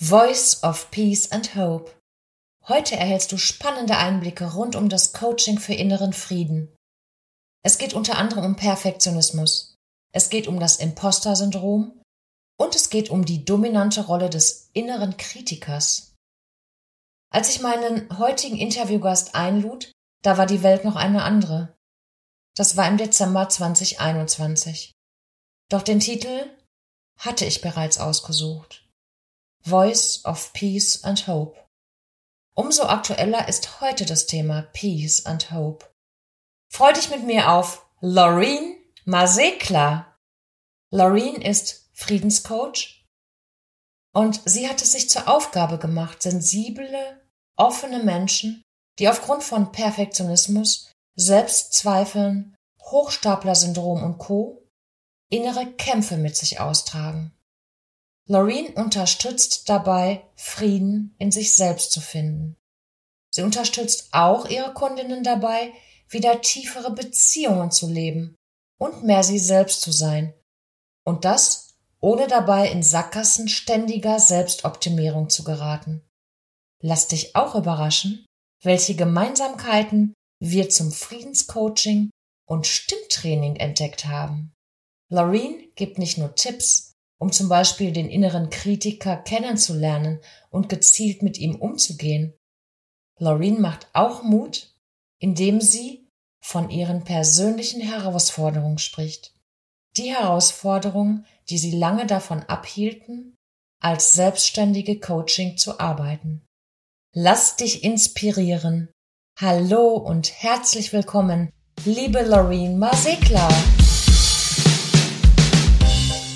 Voice of Peace and Hope. Heute erhältst du spannende Einblicke rund um das Coaching für inneren Frieden. Es geht unter anderem um Perfektionismus. Es geht um das Imposter-Syndrom und es geht um die dominante Rolle des inneren Kritikers. Als ich meinen heutigen Interviewgast einlud, da war die Welt noch eine andere. Das war im Dezember 2021. Doch den Titel hatte ich bereits ausgesucht. Voice of Peace and Hope. Umso aktueller ist heute das Thema Peace and Hope. Freu dich mit mir auf Laureen Masekla. Laureen ist Friedenscoach und sie hat es sich zur Aufgabe gemacht, sensible, offene Menschen, die aufgrund von Perfektionismus, Selbstzweifeln, Hochstapler-Syndrom und Co. innere Kämpfe mit sich austragen. Laureen unterstützt dabei, Frieden in sich selbst zu finden. Sie unterstützt auch ihre Kundinnen dabei, wieder tiefere Beziehungen zu leben und mehr sie selbst zu sein. Und das, ohne dabei in Sackgassen ständiger Selbstoptimierung zu geraten. Lass dich auch überraschen, welche Gemeinsamkeiten wir zum Friedenscoaching und Stimmtraining entdeckt haben. Laureen gibt nicht nur Tipps, um zum Beispiel den inneren Kritiker kennenzulernen und gezielt mit ihm umzugehen. Laureen macht auch Mut, indem sie von ihren persönlichen Herausforderungen spricht. Die Herausforderungen, die sie lange davon abhielten, als selbstständige Coaching zu arbeiten. Lass dich inspirieren. Hallo und herzlich willkommen, liebe Laureen Masekla.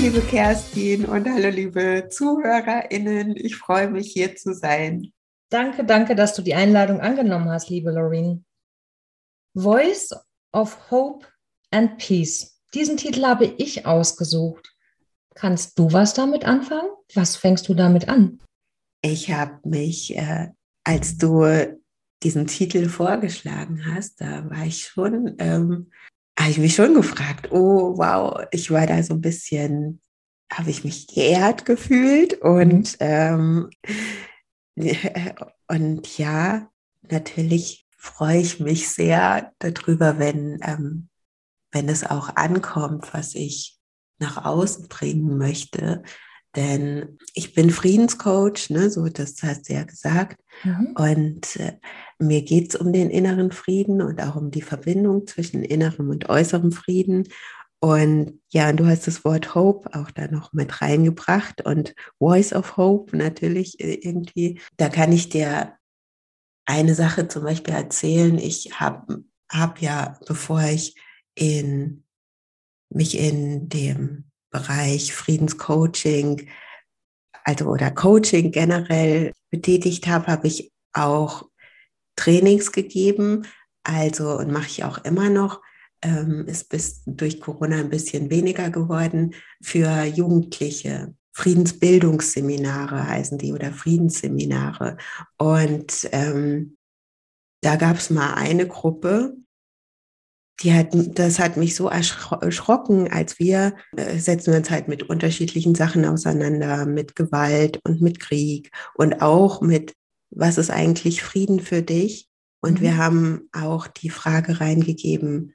Liebe Kerstin und hallo liebe ZuhörerInnen. Ich freue mich hier zu sein. Danke, danke, dass du die Einladung angenommen hast, liebe Loreen. Voice of Hope and Peace. Diesen Titel habe ich ausgesucht. Kannst du was damit anfangen? Was fängst du damit an? Ich habe mich, äh, als du diesen Titel vorgeschlagen hast, da war ich schon ähm, habe ich mich schon gefragt, oh wow, ich war da so ein bisschen, habe ich mich geehrt gefühlt und, mhm. ähm, und ja, natürlich freue ich mich sehr darüber, wenn, ähm, wenn es auch ankommt, was ich nach außen bringen möchte. Denn ich bin Friedenscoach, ne, so das hast du ja gesagt. Mhm. Und äh, mir geht es um den inneren Frieden und auch um die Verbindung zwischen innerem und äußerem Frieden. Und ja, du hast das Wort Hope auch da noch mit reingebracht und Voice of Hope natürlich äh, irgendwie. Da kann ich dir eine Sache zum Beispiel erzählen. Ich habe hab ja, bevor ich in, mich in dem Bereich Friedenscoaching, also oder Coaching generell betätigt habe, habe ich auch Trainings gegeben, also und mache ich auch immer noch. Ähm, ist bis durch Corona ein bisschen weniger geworden für Jugendliche. Friedensbildungsseminare heißen die oder Friedensseminare. Und ähm, da gab es mal eine Gruppe, die hat, das hat mich so erschrocken, als wir äh, setzen uns halt mit unterschiedlichen Sachen auseinander, mit Gewalt und mit Krieg und auch mit, was ist eigentlich Frieden für dich? Und mhm. wir haben auch die Frage reingegeben,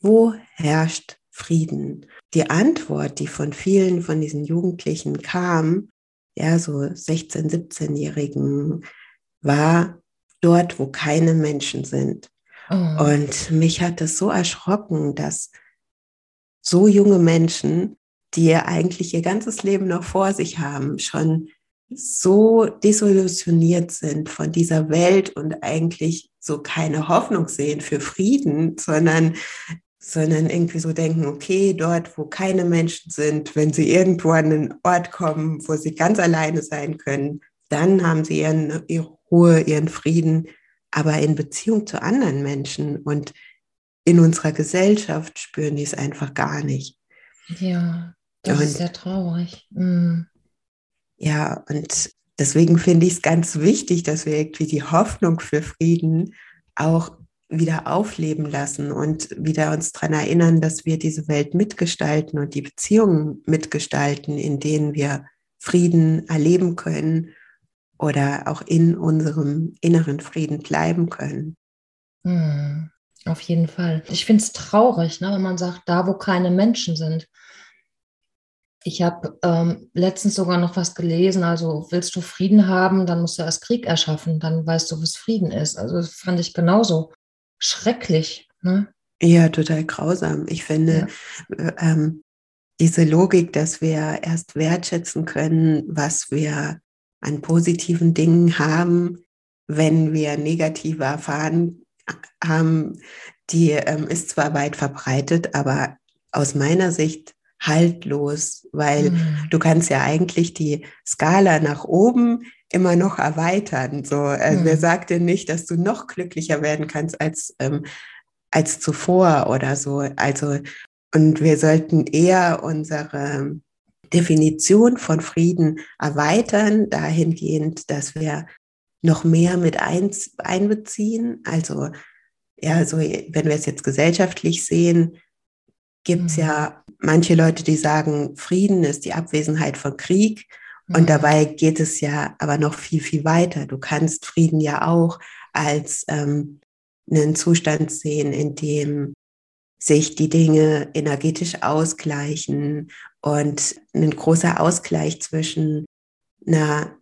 wo herrscht Frieden? Die Antwort, die von vielen von diesen Jugendlichen kam, ja, so 16, 17-Jährigen, war dort, wo keine Menschen sind. Oh. Und mich hat es so erschrocken, dass so junge Menschen, die eigentlich ihr ganzes Leben noch vor sich haben, schon so desillusioniert sind von dieser Welt und eigentlich so keine Hoffnung sehen für Frieden, sondern sondern irgendwie so denken, okay, dort, wo keine Menschen sind, wenn sie irgendwo an einen Ort kommen, wo sie ganz alleine sein können, dann haben sie ihren, ihre Ruhe, ihren Frieden, aber in Beziehung zu anderen Menschen und in unserer Gesellschaft spüren die es einfach gar nicht. Ja, das und, ist sehr traurig. Mhm. Ja, und deswegen finde ich es ganz wichtig, dass wir irgendwie die Hoffnung für Frieden auch wieder aufleben lassen und wieder uns daran erinnern, dass wir diese Welt mitgestalten und die Beziehungen mitgestalten, in denen wir Frieden erleben können oder auch in unserem inneren Frieden bleiben können. Hm, auf jeden Fall. Ich finde es traurig, ne, wenn man sagt, da wo keine Menschen sind. Ich habe ähm, letztens sogar noch was gelesen, also willst du Frieden haben, dann musst du erst Krieg erschaffen, dann weißt du, was Frieden ist. Also das fand ich genauso schrecklich. Ne? Ja, total grausam. Ich finde, ja. Äh, ähm, diese Logik, dass wir erst wertschätzen können, was wir an positiven Dingen haben, wenn wir negative erfahren haben, die ähm, ist zwar weit verbreitet, aber aus meiner Sicht haltlos, weil mhm. du kannst ja eigentlich die Skala nach oben immer noch erweitern. So, also mhm. wer sagt dir nicht, dass du noch glücklicher werden kannst als, ähm, als zuvor oder so. Also, und wir sollten eher unsere Definition von Frieden erweitern, dahingehend, dass wir noch mehr mit ein, einbeziehen. Also, ja, so, wenn wir es jetzt gesellschaftlich sehen, gibt es mhm. ja manche Leute, die sagen, Frieden ist die Abwesenheit von Krieg. Und mhm. dabei geht es ja aber noch viel, viel weiter. Du kannst Frieden ja auch als ähm, einen Zustand sehen, in dem sich die Dinge energetisch ausgleichen und ein großer Ausgleich zwischen einer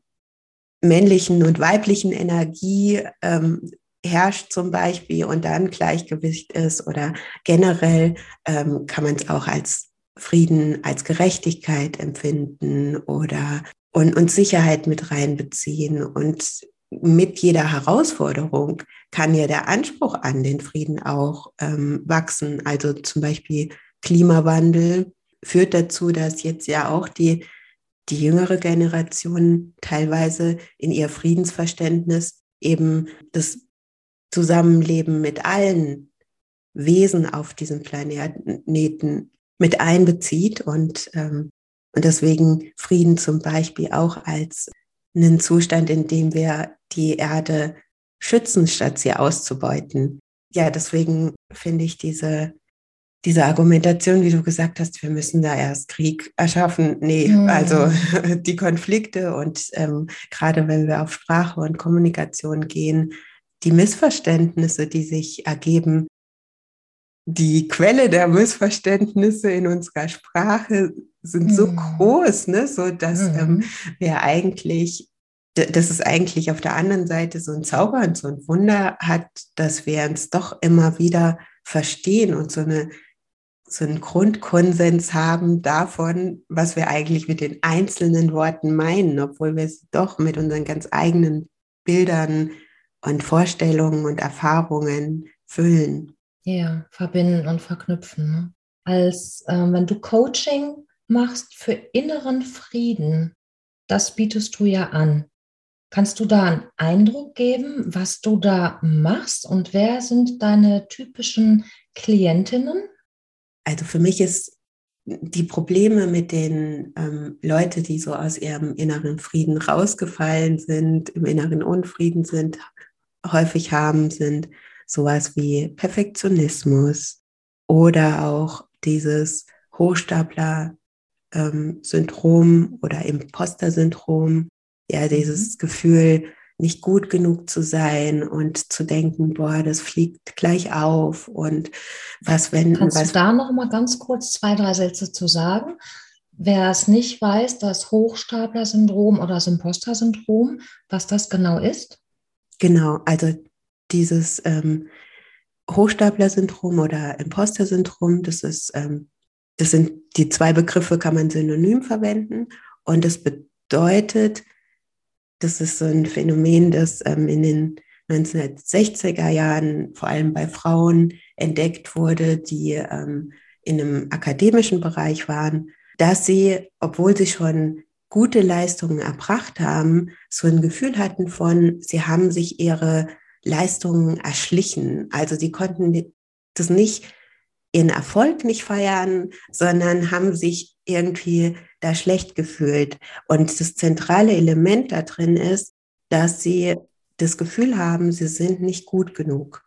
männlichen und weiblichen Energie ähm, herrscht zum Beispiel und dann Gleichgewicht ist oder generell ähm, kann man es auch als Frieden als Gerechtigkeit empfinden oder und, und Sicherheit mit reinbeziehen. Und mit jeder Herausforderung kann ja der Anspruch an den Frieden auch ähm, wachsen. Also zum Beispiel Klimawandel führt dazu, dass jetzt ja auch die, die jüngere Generation teilweise in ihr Friedensverständnis eben das Zusammenleben mit allen Wesen auf diesem Planeten mit einbezieht und, ähm, und deswegen Frieden zum Beispiel auch als einen Zustand, in dem wir die Erde schützen, statt sie auszubeuten. Ja, deswegen finde ich diese, diese Argumentation, wie du gesagt hast, wir müssen da erst Krieg erschaffen. Nee, mhm. also die Konflikte und ähm, gerade wenn wir auf Sprache und Kommunikation gehen, die Missverständnisse, die sich ergeben, die Quelle der Missverständnisse in unserer Sprache sind mhm. so groß, ne, so dass mhm. ähm, wir eigentlich, dass es eigentlich auf der anderen Seite so ein Zauber und so ein Wunder hat, dass wir uns doch immer wieder verstehen und so eine so einen Grundkonsens haben davon, was wir eigentlich mit den einzelnen Worten meinen, obwohl wir sie doch mit unseren ganz eigenen Bildern und Vorstellungen und Erfahrungen füllen. Ja, verbinden und verknüpfen. Ne? Als äh, wenn du Coaching machst für inneren Frieden, das bietest du ja an. Kannst du da einen Eindruck geben, was du da machst und wer sind deine typischen Klientinnen? Also für mich ist die Probleme mit den ähm, Leuten, die so aus ihrem inneren Frieden rausgefallen sind, im inneren Unfrieden sind, häufig haben, sind sowas wie Perfektionismus oder auch dieses Hochstapler-Syndrom ähm, oder Imposter-Syndrom, ja, dieses mhm. Gefühl, nicht gut genug zu sein und zu denken, boah, das fliegt gleich auf und was wenn. Kannst was, du da noch mal ganz kurz zwei, drei Sätze zu sagen? Wer es nicht weiß, das Hochstapler-Syndrom oder das Imposter-Syndrom, was das genau ist? Genau, also dieses ähm, Hochstapler-Syndrom oder Imposter-Syndrom, das ähm, das sind die zwei Begriffe, kann man synonym verwenden. Und das bedeutet, das ist so ein Phänomen, das ähm, in den 1960er Jahren vor allem bei Frauen entdeckt wurde, die ähm, in einem akademischen Bereich waren, dass sie, obwohl sie schon gute Leistungen erbracht haben, so ein Gefühl hatten von, sie haben sich ihre Leistungen erschlichen. Also sie konnten das nicht, ihren Erfolg nicht feiern, sondern haben sich irgendwie da schlecht gefühlt. Und das zentrale Element da drin ist, dass sie das Gefühl haben, sie sind nicht gut genug.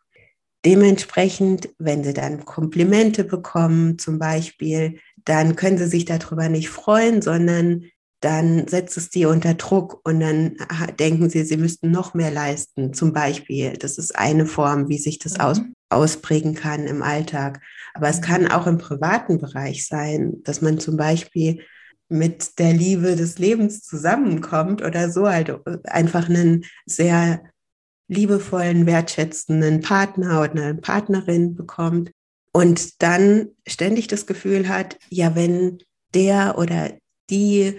Dementsprechend, wenn sie dann Komplimente bekommen zum Beispiel, dann können sie sich darüber nicht freuen, sondern dann setzt es die unter Druck und dann denken sie, sie müssten noch mehr leisten, zum Beispiel. Das ist eine Form, wie sich das mhm. aus, ausprägen kann im Alltag. Aber es kann auch im privaten Bereich sein, dass man zum Beispiel mit der Liebe des Lebens zusammenkommt oder so, halt einfach einen sehr liebevollen, wertschätzenden Partner oder eine Partnerin bekommt und dann ständig das Gefühl hat, ja, wenn der oder die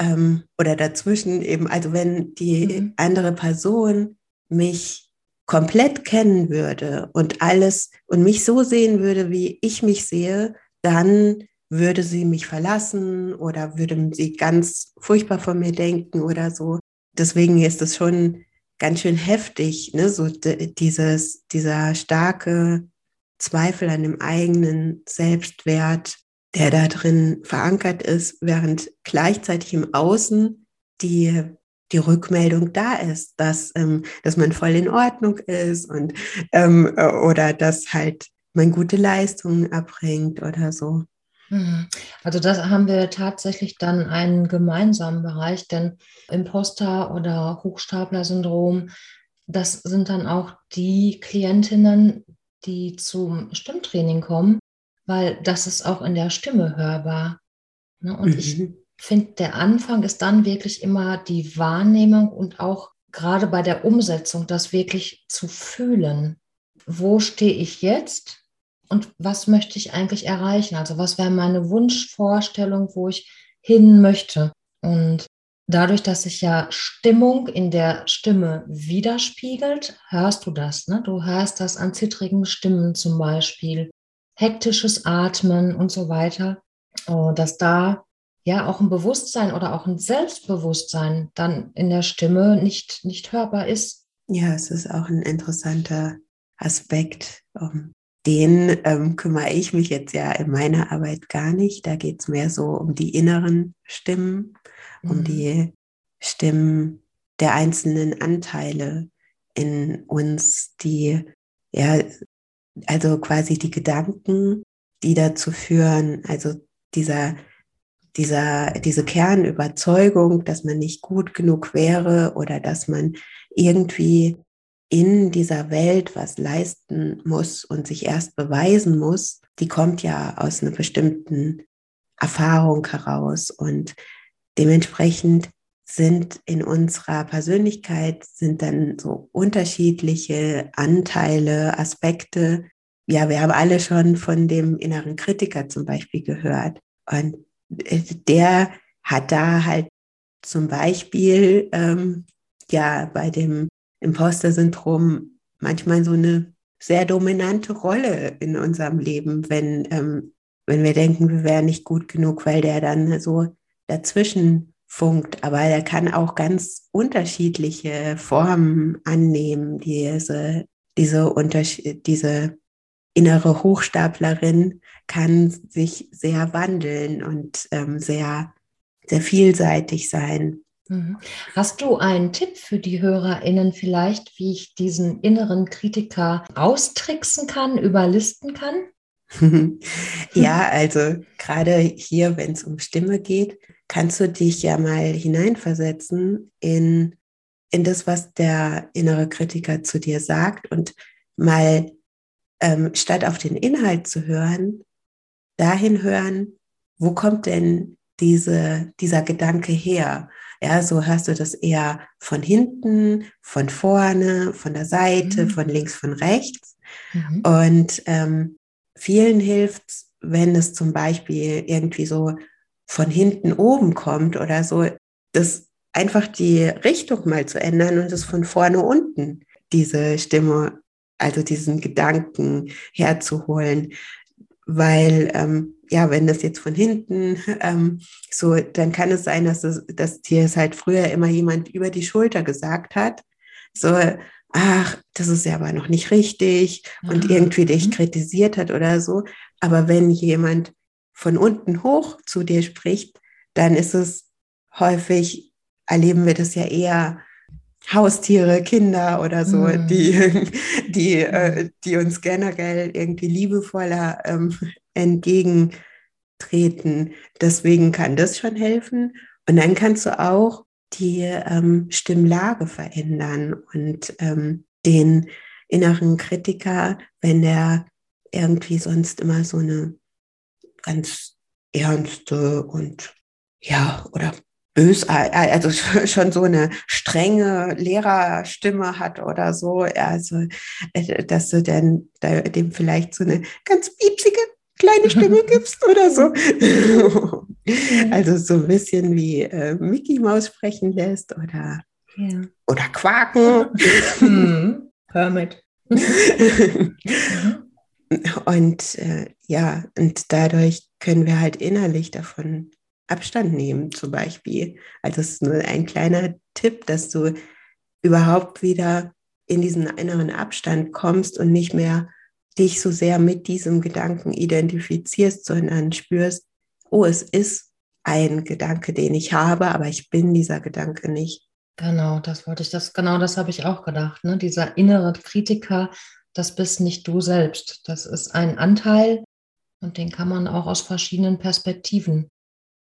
ähm, oder dazwischen eben, also wenn die mhm. andere Person mich komplett kennen würde und alles und mich so sehen würde, wie ich mich sehe, dann würde sie mich verlassen oder würde sie ganz furchtbar von mir denken oder so. Deswegen ist es schon ganz schön heftig, ne? so dieses, dieser starke Zweifel an dem eigenen Selbstwert, der da drin verankert ist, während gleichzeitig im Außen die, die Rückmeldung da ist, dass, ähm, dass man voll in Ordnung ist und ähm, äh, oder dass halt man gute Leistungen erbringt oder so. Mhm. Also das haben wir tatsächlich dann einen gemeinsamen Bereich, denn Imposter oder Hochstapler-Syndrom, das sind dann auch die Klientinnen, die zum Stimmtraining kommen, weil das ist auch in der Stimme hörbar. Ne? Und mhm. ich finde, der Anfang ist dann wirklich immer die Wahrnehmung und auch gerade bei der Umsetzung, das wirklich zu fühlen. Wo stehe ich jetzt und was möchte ich eigentlich erreichen? Also was wäre meine Wunschvorstellung, wo ich hin möchte? Und dadurch, dass sich ja Stimmung in der Stimme widerspiegelt, hörst du das. Ne? Du hörst das an zittrigen Stimmen zum Beispiel hektisches Atmen und so weiter, äh, dass da ja auch ein Bewusstsein oder auch ein Selbstbewusstsein dann in der Stimme nicht, nicht hörbar ist. Ja, es ist auch ein interessanter Aspekt. Um den ähm, kümmere ich mich jetzt ja in meiner Arbeit gar nicht. Da geht es mehr so um die inneren Stimmen, mhm. um die Stimmen der einzelnen Anteile in uns, die ja also quasi die Gedanken, die dazu führen, also dieser, dieser, diese Kernüberzeugung, dass man nicht gut genug wäre oder dass man irgendwie in dieser Welt was leisten muss und sich erst beweisen muss, die kommt ja aus einer bestimmten Erfahrung heraus. Und dementsprechend sind in unserer Persönlichkeit, sind dann so unterschiedliche Anteile, Aspekte. Ja, wir haben alle schon von dem inneren Kritiker zum Beispiel gehört. Und äh, der hat da halt zum Beispiel, ähm, ja, bei dem Imposter-Syndrom manchmal so eine sehr dominante Rolle in unserem Leben, wenn, ähm, wenn wir denken, wir wären nicht gut genug, weil der dann so dazwischen funkt, aber er kann auch ganz unterschiedliche Formen annehmen, diese, diese, Unterschied, diese innere Hochstaplerin kann sich sehr wandeln und ähm, sehr, sehr vielseitig sein. Mhm. Hast du einen Tipp für die HörerInnen vielleicht, wie ich diesen inneren Kritiker austricksen kann, überlisten kann? ja, also gerade hier, wenn es um Stimme geht, kannst du dich ja mal hineinversetzen in, in das, was der innere Kritiker zu dir sagt und mal ähm, statt auf den Inhalt zu hören, dahin hören, wo kommt denn diese, dieser Gedanke her? Ja, so hörst du das eher von hinten, von vorne, von der Seite, mhm. von links, von rechts. Mhm. Und ähm, vielen hilft, wenn es zum Beispiel irgendwie so von hinten oben kommt oder so, das einfach die Richtung mal zu ändern und es von vorne unten diese Stimme also diesen Gedanken herzuholen, weil ähm, ja, wenn das jetzt von hinten ähm, so, dann kann es sein, dass, es, dass dir es halt früher immer jemand über die Schulter gesagt hat, so, ach, das ist ja aber noch nicht richtig und ah, irgendwie dich mhm. kritisiert hat oder so. Aber wenn jemand von unten hoch zu dir spricht, dann ist es häufig, erleben wir das ja eher Haustiere, Kinder oder so, mm. die, die, äh, mhm. die uns generell irgendwie liebevoller ähm, entgegentreten. Deswegen kann das schon helfen. Und dann kannst du auch die ähm, Stimmlage verändern und ähm, den inneren Kritiker, wenn der irgendwie sonst immer so eine ganz ernste und ja, oder bös, also schon so eine strenge Lehrerstimme hat oder so, also äh, dass du dann dem vielleicht so eine ganz piepsige kleine Stimme gibst oder so. also so ein bisschen wie äh, Mickey Maus sprechen lässt oder, ja. oder quaken. Hm. Hermit. und äh, ja, und dadurch können wir halt innerlich davon Abstand nehmen, zum Beispiel. Also es ist nur ein kleiner Tipp, dass du überhaupt wieder in diesen inneren Abstand kommst und nicht mehr dich so sehr mit diesem Gedanken identifizierst, sondern spürst, oh, es ist ein Gedanke, den ich habe, aber ich bin dieser Gedanke nicht. Genau, das wollte ich, das, genau das habe ich auch gedacht. Ne? Dieser innere Kritiker, das bist nicht du selbst. Das ist ein Anteil und den kann man auch aus verschiedenen Perspektiven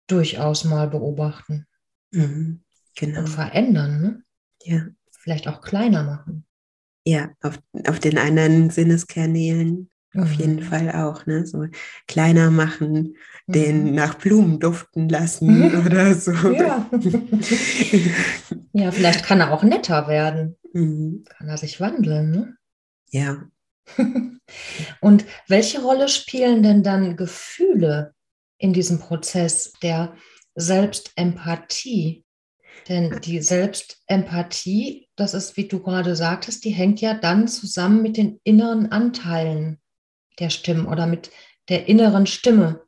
durchaus mal beobachten. Mhm, genau. Und verändern, ne? Ja. Vielleicht auch kleiner machen. Ja, auf, auf den anderen Sinneskanälen mhm. auf jeden Fall auch, ne? So kleiner machen, mhm. den nach Blumen duften lassen mhm. oder so. Ja. ja, vielleicht kann er auch netter werden. Mhm. Kann er sich wandeln, ne? Ja. Und welche Rolle spielen denn dann Gefühle in diesem Prozess der Selbstempathie. Denn die Selbstempathie, das ist, wie du gerade sagtest, die hängt ja dann zusammen mit den inneren Anteilen der Stimmen oder mit der inneren Stimme.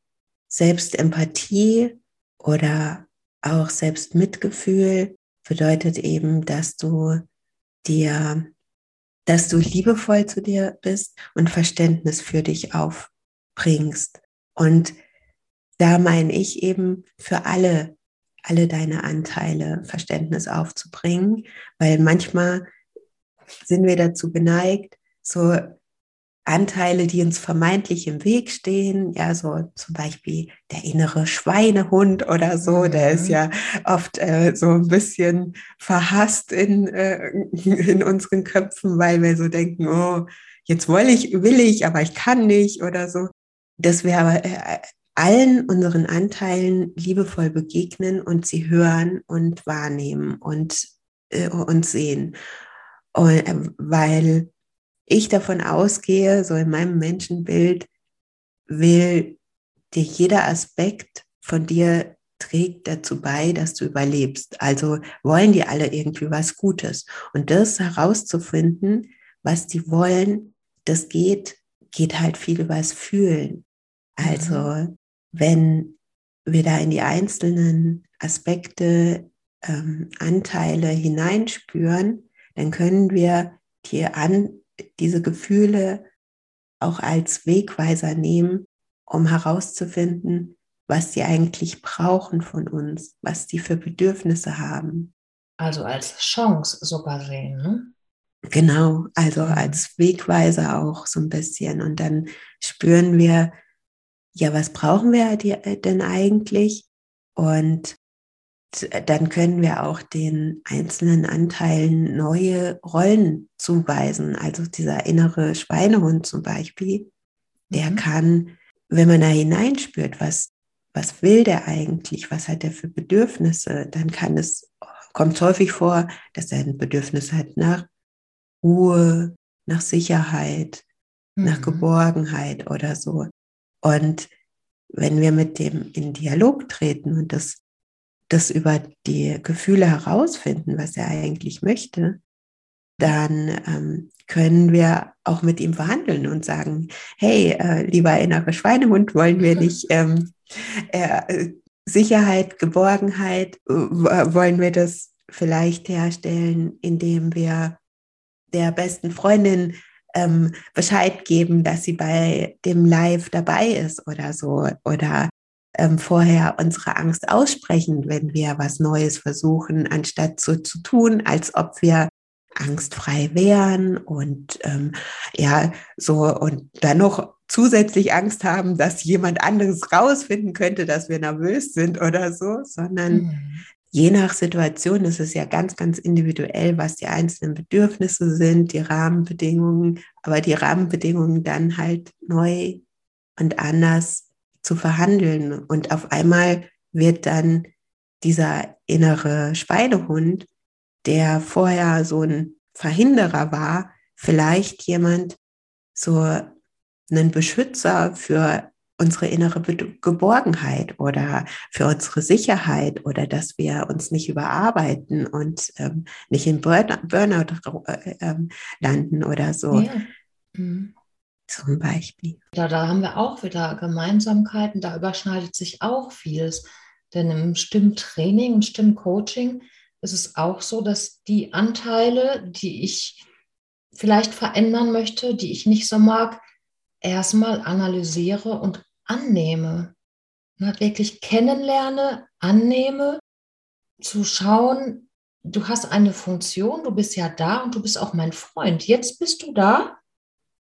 Selbstempathie oder auch Selbstmitgefühl bedeutet eben, dass du dir, dass du liebevoll zu dir bist und Verständnis für dich aufbringst. Und da meine ich eben für alle, alle deine Anteile Verständnis aufzubringen, weil manchmal sind wir dazu geneigt, so Anteile, die uns vermeintlich im Weg stehen, ja, so zum Beispiel der innere Schweinehund oder so, mhm. der ist mhm. ja oft äh, so ein bisschen verhasst in, äh, in unseren Köpfen, weil wir so denken, oh, jetzt will ich, will ich, aber ich kann nicht oder so. Dass wir aber äh, allen unseren Anteilen liebevoll begegnen und sie hören und wahrnehmen und, äh, und sehen. Und, äh, weil ich davon ausgehe, so in meinem Menschenbild, will dir jeder Aspekt von dir trägt dazu bei, dass du überlebst. Also wollen die alle irgendwie was Gutes. Und das herauszufinden, was die wollen, das geht, geht halt viel übers Fühlen. Also mhm wenn wir da in die einzelnen Aspekte, ähm, Anteile hineinspüren, dann können wir die an, diese Gefühle auch als Wegweiser nehmen, um herauszufinden, was sie eigentlich brauchen von uns, was die für Bedürfnisse haben. Also als Chance sogar sehen, ne? Genau, also mhm. als Wegweiser auch so ein bisschen. Und dann spüren wir, ja, was brauchen wir äh, denn eigentlich? Und dann können wir auch den einzelnen Anteilen neue Rollen zuweisen. Also dieser innere Schweinehund zum Beispiel, der mhm. kann, wenn man da hineinspürt, was, was will der eigentlich, was hat er für Bedürfnisse, dann kann es, kommt häufig vor, dass er ein Bedürfnis hat nach Ruhe, nach Sicherheit, mhm. nach Geborgenheit oder so. Und wenn wir mit dem in Dialog treten und das, das über die Gefühle herausfinden, was er eigentlich möchte, dann ähm, können wir auch mit ihm verhandeln und sagen, hey, äh, lieber innere Schweinehund, wollen wir nicht ähm, äh, Sicherheit, Geborgenheit, äh, wollen wir das vielleicht herstellen, indem wir der besten Freundin ähm, Bescheid geben, dass sie bei dem Live dabei ist oder so. Oder ähm, vorher unsere Angst aussprechen, wenn wir was Neues versuchen, anstatt so zu tun, als ob wir angstfrei wären und ähm, ja, so und dann noch zusätzlich Angst haben, dass jemand anderes rausfinden könnte, dass wir nervös sind oder so, sondern mhm. je nach Situation ist es ja ganz, ganz individuell, was die einzelnen Bedürfnisse sind, die Rahmenbedingungen, aber die Rahmenbedingungen dann halt neu und anders zu verhandeln. Und auf einmal wird dann dieser innere Schweinehund, der vorher so ein Verhinderer war, vielleicht jemand so einen Beschützer für unsere innere Geborgenheit oder für unsere Sicherheit oder dass wir uns nicht überarbeiten und ähm, nicht in Burnout äh, äh, landen oder so. Ja. Mhm zum Beispiel. Ja, da haben wir auch wieder Gemeinsamkeiten, da überschneidet sich auch vieles. Denn im Stimmtraining und Stimmcoaching ist es auch so, dass die Anteile, die ich vielleicht verändern möchte, die ich nicht so mag, erstmal analysiere und annehme. Und wirklich kennenlerne, annehme, zu schauen, du hast eine Funktion, du bist ja da und du bist auch mein Freund. Jetzt bist du da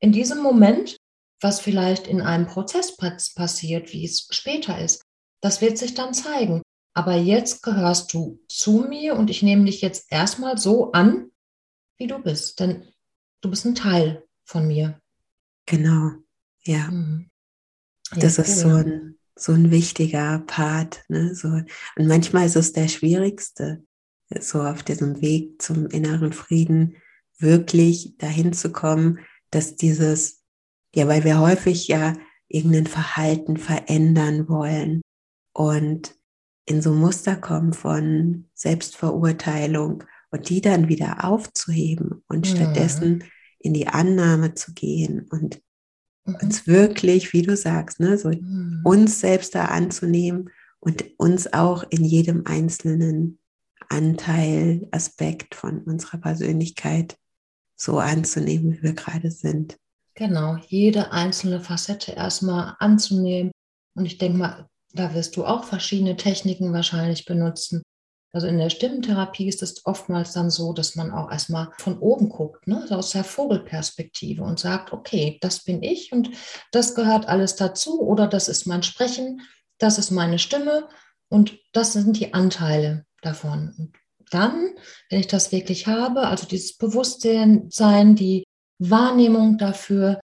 in diesem Moment, was vielleicht in einem Prozess passiert, wie es später ist, das wird sich dann zeigen. Aber jetzt gehörst du zu mir und ich nehme dich jetzt erstmal so an, wie du bist. Denn du bist ein Teil von mir. Genau, ja. Mhm. ja das cool. ist so ein, so ein wichtiger Part. Ne? So, und manchmal ist es der schwierigste, so auf diesem Weg zum inneren Frieden wirklich dahin zu kommen, dass dieses, ja, weil wir häufig ja irgendein Verhalten verändern wollen und in so Muster kommen von Selbstverurteilung und die dann wieder aufzuheben und mhm. stattdessen in die Annahme zu gehen und mhm. uns wirklich, wie du sagst, ne, so mhm. uns selbst da anzunehmen und uns auch in jedem einzelnen Anteil, Aspekt von unserer Persönlichkeit so anzunehmen, wie wir gerade sind. Genau, jede einzelne Facette erstmal anzunehmen. Und ich denke mal, da wirst du auch verschiedene Techniken wahrscheinlich benutzen. Also in der Stimmtherapie ist es oftmals dann so, dass man auch erstmal von oben guckt, ne? also aus der Vogelperspektive und sagt, okay, das bin ich und das gehört alles dazu oder das ist mein Sprechen, das ist meine Stimme und das sind die Anteile davon. Und dann, wenn ich das wirklich habe, also dieses Bewusstsein, die Wahrnehmung dafür,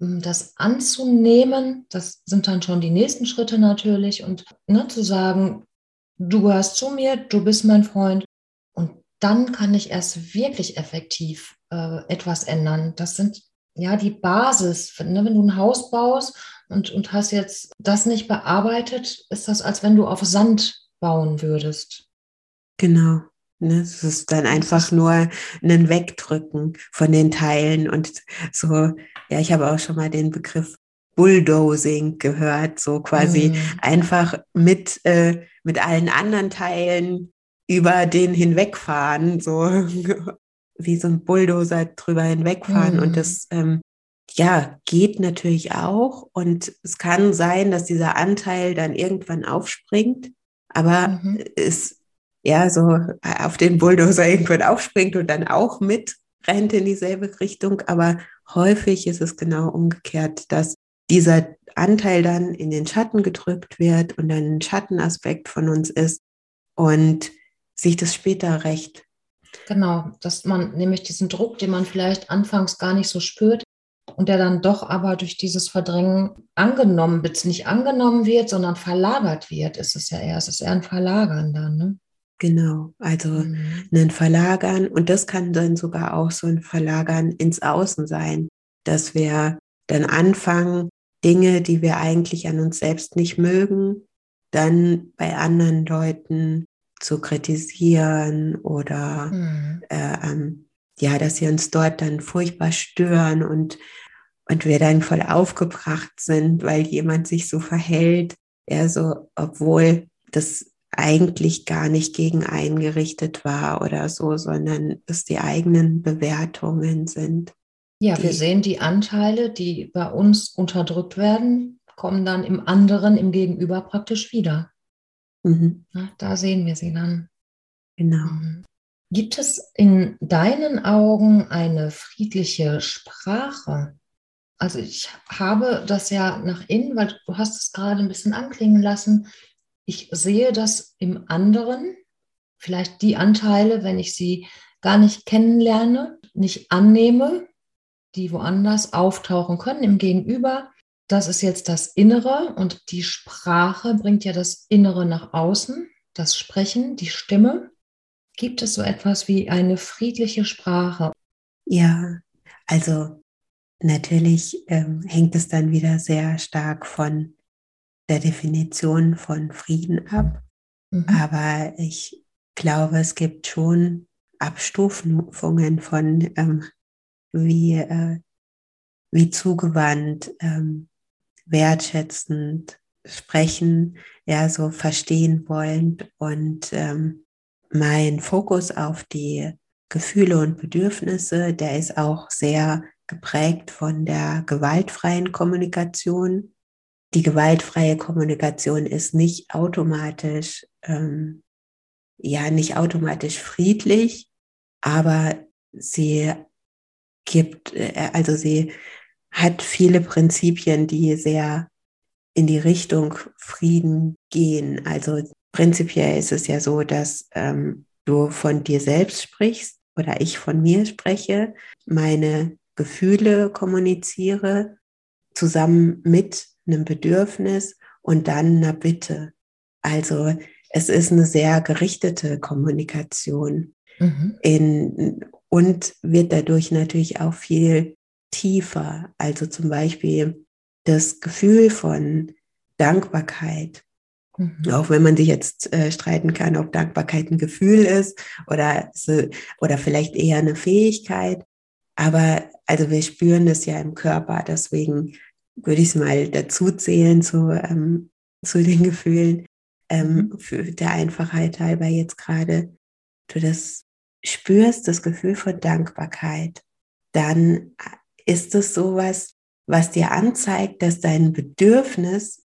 hm, das anzunehmen, das sind dann schon die nächsten Schritte natürlich und ne, zu sagen, du gehörst zu mir, du bist mein Freund und dann kann ich erst wirklich effektiv äh, etwas ändern. Das sind ja die Basis. Ne? Wenn du ein Haus baust und, und hast jetzt das nicht bearbeitet, ist das, als wenn du auf Sand bauen würdest. Genau. Ne? Es ist dann einfach nur ein Wegdrücken von den Teilen und so, ja, ich habe auch schon mal den Begriff Bulldozing gehört, so quasi mhm. einfach mit, äh, mit allen anderen Teilen über den hinwegfahren, so wie so ein Bulldozer drüber hinwegfahren. Mhm. Und das, ähm, ja, geht natürlich auch. Und es kann sein, dass dieser Anteil dann irgendwann aufspringt, aber mhm. es ja, so äh, auf den Bulldozer irgendwann aufspringt und dann auch mit rennt in dieselbe Richtung. Aber häufig ist es genau umgekehrt, dass dieser Anteil dann in den Schatten gedrückt wird und dann ein Schattenaspekt von uns ist und sich das später rächt. Genau, dass man nämlich diesen Druck, den man vielleicht anfangs gar nicht so spürt und der dann doch aber durch dieses Verdrängen angenommen wird, nicht angenommen wird, sondern verlagert wird, ist es ja eher. Es ist eher ein Verlagern dann. Ne? Genau, also mhm. ein Verlagern und das kann dann sogar auch so ein Verlagern ins Außen sein, dass wir dann anfangen, Dinge, die wir eigentlich an uns selbst nicht mögen, dann bei anderen Leuten zu kritisieren oder mhm. äh, ja, dass sie uns dort dann furchtbar stören und, und wir dann voll aufgebracht sind, weil jemand sich so verhält. Ja, so, obwohl das eigentlich gar nicht gegen eingerichtet war oder so, sondern es die eigenen Bewertungen sind. Ja, wir sehen die Anteile, die bei uns unterdrückt werden, kommen dann im anderen, im Gegenüber praktisch wieder. Mhm. Da sehen wir sie dann. Genau. Mhm. Gibt es in deinen Augen eine friedliche Sprache? Also ich habe das ja nach innen, weil du hast es gerade ein bisschen anklingen lassen. Ich sehe das im anderen, vielleicht die Anteile, wenn ich sie gar nicht kennenlerne, nicht annehme, die woanders auftauchen können im Gegenüber. Das ist jetzt das Innere und die Sprache bringt ja das Innere nach außen, das Sprechen, die Stimme. Gibt es so etwas wie eine friedliche Sprache? Ja, also natürlich ähm, hängt es dann wieder sehr stark von der Definition von Frieden ab. Mhm. Aber ich glaube, es gibt schon Abstufungen von ähm, wie, äh, wie zugewandt, ähm, wertschätzend sprechen, ja, so verstehen wollend und ähm, mein Fokus auf die Gefühle und Bedürfnisse, der ist auch sehr geprägt von der gewaltfreien Kommunikation. Die gewaltfreie Kommunikation ist nicht automatisch, ähm, ja, nicht automatisch friedlich, aber sie gibt, äh, also sie hat viele Prinzipien, die sehr in die Richtung Frieden gehen. Also prinzipiell ist es ja so, dass ähm, du von dir selbst sprichst oder ich von mir spreche, meine Gefühle kommuniziere, zusammen mit einem Bedürfnis und dann einer Bitte. Also es ist eine sehr gerichtete Kommunikation mhm. in, und wird dadurch natürlich auch viel tiefer. Also zum Beispiel das Gefühl von Dankbarkeit Mhm. Auch wenn man sich jetzt äh, streiten kann, ob Dankbarkeit ein Gefühl ist oder, oder vielleicht eher eine Fähigkeit. Aber also wir spüren das ja im Körper, deswegen würde ich es mal dazu zählen zu, ähm, zu den Gefühlen. Ähm, mhm. für der Einfachheit halber jetzt gerade, du das spürst, das Gefühl von Dankbarkeit, dann ist es sowas, was dir anzeigt, dass dein Bedürfnis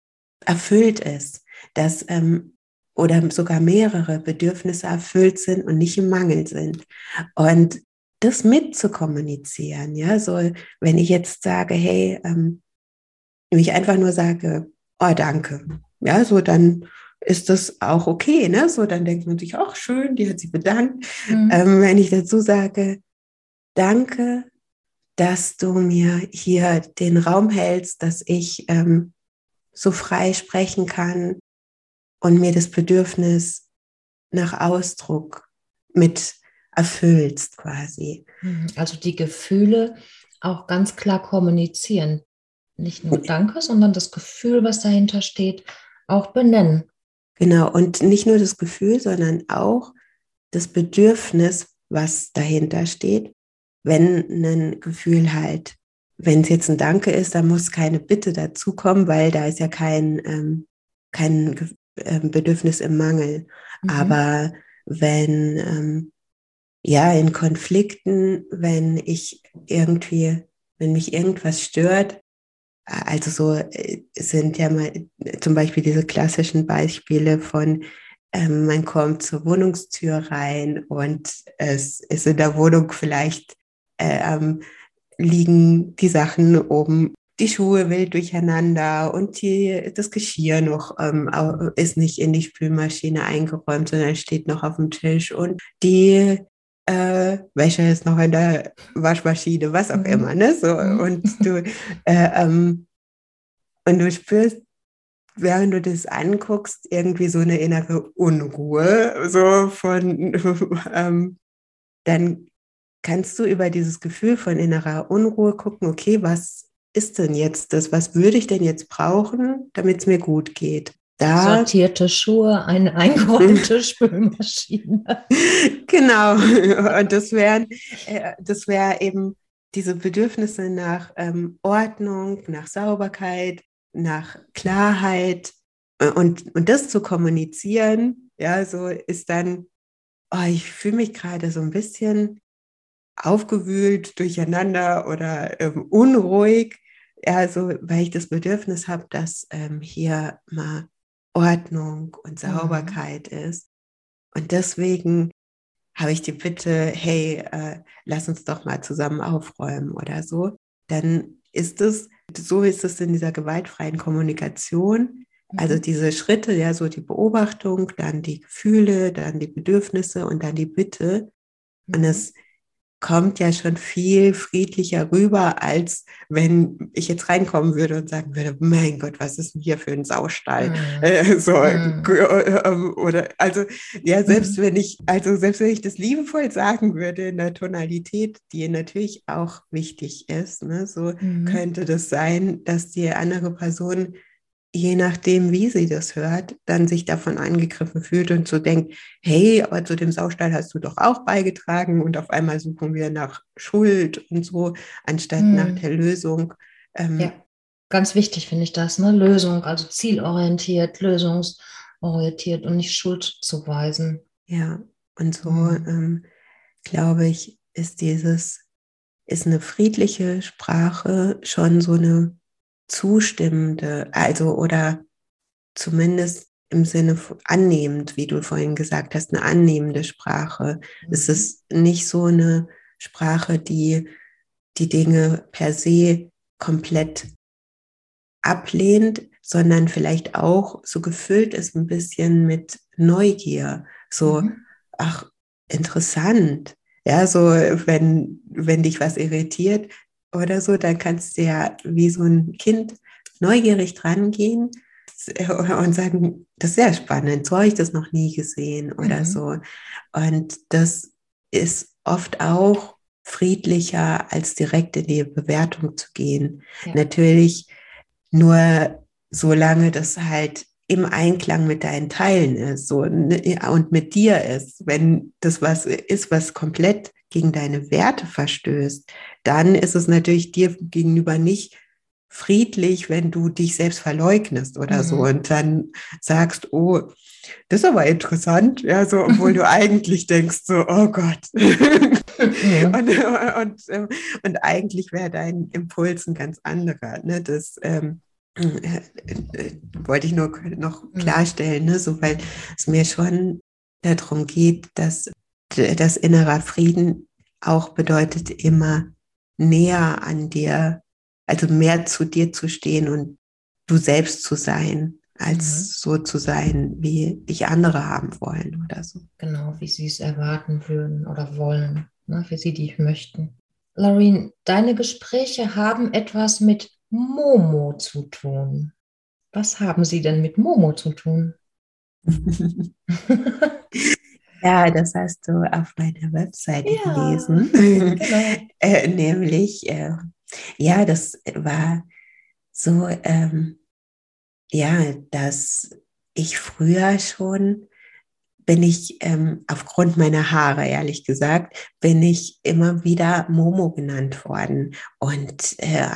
erfüllt ist dass ähm, oder sogar mehrere Bedürfnisse erfüllt sind und nicht im Mangel sind. Und das mitzukommunizieren, ja, so wenn ich jetzt sage, hey, ähm, wenn ich einfach nur sage, oh danke, ja, so dann ist das auch okay, ne? So dann denkt man sich, auch schön, die hat sich bedankt. Mhm. Ähm, wenn ich dazu sage, danke, dass du mir hier den Raum hältst, dass ich ähm, so frei sprechen kann, und mir das Bedürfnis nach Ausdruck mit erfüllst quasi. Mhm. Also die Gefühle auch ganz klar kommunizieren. Nicht nur Danke, sondern das Gefühl, was dahinter steht, auch benennen. Genau, und nicht nur das Gefühl, sondern auch das Bedürfnis, was dahinter steht. Wenn ein Gefühl halt, wenn es jetzt ein Danke ist, dann muss keine Bitte dazukommen, weil da ist ja kein, ähm, kein ähm, Bedürfnis im Mangel. Mhm. Aber wenn, ähm, ja, in Konflikten, wenn ich irgendwie, wenn mich irgendwas stört, also so äh, sind ja mal zum Beispiel diese klassischen Beispiele von, ähm, man kommt zur Wohnungstür rein und es ist in der Wohnung vielleicht äh, ähm, liegen die Sachen oben. Die Schuhe wild durcheinander und die, das Geschirr noch ähm, ist nicht in die Spülmaschine eingeräumt, sondern steht noch auf dem Tisch. Und die äh, Wäsche ist noch in der Waschmaschine, was auch mhm. immer, ne? So mhm. und du äh, ähm, und du spürst, während du das anguckst, irgendwie so eine innere Unruhe, so von ähm, dann kannst du über dieses Gefühl von innerer Unruhe gucken, okay, was ist denn jetzt das? Was würde ich denn jetzt brauchen, damit es mir gut geht? Da. Sortierte Schuhe, eine eingeräumte Spülmaschine. genau. Und das wären, äh, das wäre eben diese Bedürfnisse nach ähm, Ordnung, nach Sauberkeit, nach Klarheit äh, und, und das zu kommunizieren, ja, so ist dann, oh, ich fühle mich gerade so ein bisschen aufgewühlt, durcheinander oder ähm, unruhig, ja, so, weil ich das Bedürfnis habe, dass ähm, hier mal Ordnung und mhm. Sauberkeit mhm. ist. Und deswegen habe ich die Bitte, hey, äh, lass uns doch mal zusammen aufräumen oder so. Dann ist es, so ist es in dieser gewaltfreien Kommunikation. Also mhm. diese Schritte, ja, so die Beobachtung, dann die Gefühle, dann die Bedürfnisse und dann die Bitte. Und es kommt ja schon viel friedlicher rüber, als wenn ich jetzt reinkommen würde und sagen würde, mein Gott, was ist denn hier für ein Saustall? Mm. Äh, so, mm. oder, also, ja, selbst mm. wenn ich, also selbst wenn ich das liebevoll sagen würde in der Tonalität, die natürlich auch wichtig ist, ne, so mhm. könnte das sein, dass die andere Person je nachdem, wie sie das hört, dann sich davon angegriffen fühlt und so denkt, hey, aber zu dem Saustall hast du doch auch beigetragen und auf einmal suchen wir nach Schuld und so, anstatt hm. nach der Lösung. Ähm, ja, ganz wichtig finde ich das, ne? Lösung, also zielorientiert, lösungsorientiert und nicht Schuld zu weisen. Ja, und so hm. ähm, glaube ich, ist dieses, ist eine friedliche Sprache schon so eine zustimmende, also oder zumindest im Sinne annehmend, wie du vorhin gesagt hast, eine annehmende Sprache. Mhm. Es ist nicht so eine Sprache, die die Dinge per se komplett ablehnt, sondern vielleicht auch so gefüllt ist ein bisschen mit Neugier. So, mhm. ach, interessant. Ja, so, wenn, wenn dich was irritiert, oder so, dann kannst du ja wie so ein Kind neugierig dran gehen und sagen, das ist sehr spannend, so habe ich das noch nie gesehen oder mhm. so. Und das ist oft auch friedlicher, als direkt in die Bewertung zu gehen. Ja. Natürlich nur solange das halt im Einklang mit deinen Teilen ist so, ne, und mit dir ist. Wenn das was ist, was komplett gegen deine Werte verstößt, dann ist es natürlich dir gegenüber nicht friedlich, wenn du dich selbst verleugnest oder mhm. so und dann sagst, oh, das ist aber interessant, ja, so, obwohl du eigentlich denkst, so, oh Gott. Ja. und, und, ähm, und, eigentlich wäre dein Impuls ein ganz anderer. Ne? Das ähm, äh, äh, wollte ich nur noch mhm. klarstellen, ne? so, weil es mir schon darum geht, dass das innerer Frieden auch bedeutet immer näher an dir, also mehr zu dir zu stehen und du selbst zu sein, als mhm. so zu sein, wie dich andere haben wollen oder so. Genau, wie sie es erwarten würden oder wollen, ne, wie sie dich möchten. Lauren, deine Gespräche haben etwas mit Momo zu tun. Was haben sie denn mit Momo zu tun? Ja, das hast du auf meiner Webseite ja, gelesen. Genau. äh, nämlich, äh, ja, das war so, ähm, ja, dass ich früher schon bin ich ähm, aufgrund meiner Haare, ehrlich gesagt, bin ich immer wieder Momo genannt worden. Und äh,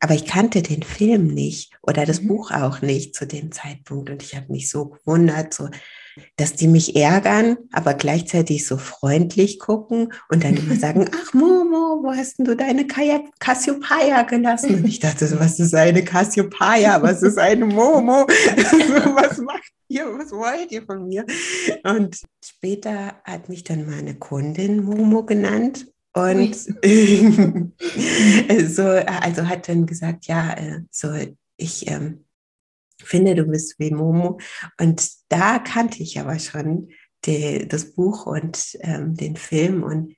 aber ich kannte den Film nicht oder das mhm. Buch auch nicht zu dem Zeitpunkt. Und ich habe mich so gewundert, so, dass die mich ärgern, aber gleichzeitig so freundlich gucken und dann immer sagen, ach Momo, wo hast denn du deine Cassiopeia gelassen? Und ich dachte so, was ist eine Cassiopeia? Was ist eine Momo? was macht ihr? Was wollt ihr von mir? Und später hat mich dann meine Kundin Momo genannt und so, also hat dann gesagt, ja, äh, so ich ähm, finde, du bist wie Momo. Und da kannte ich aber schon die, das Buch und ähm, den Film und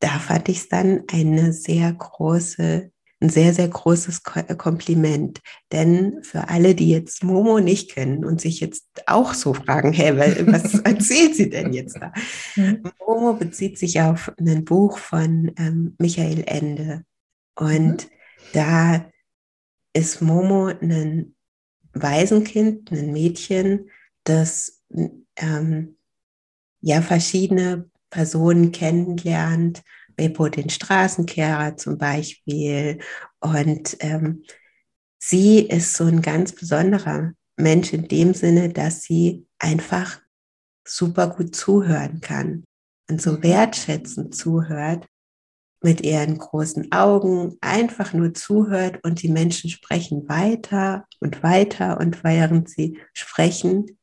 da fand ich es dann eine sehr große ein sehr, sehr großes äh, Kompliment. Denn für alle, die jetzt Momo nicht kennen und sich jetzt auch so fragen, hey, was erzählt sie denn jetzt da? Momo bezieht sich auf ein Buch von ähm, Michael Ende. Und mhm. da ist Momo ein Waisenkind, ein Mädchen, das ähm, ja verschiedene Personen kennenlernt, Beppo den Straßenkehrer zum Beispiel. Und ähm, sie ist so ein ganz besonderer Mensch in dem Sinne, dass sie einfach super gut zuhören kann und so mhm. wertschätzend zuhört, mit ihren großen Augen einfach nur zuhört und die Menschen sprechen weiter und weiter und während sie sprechen,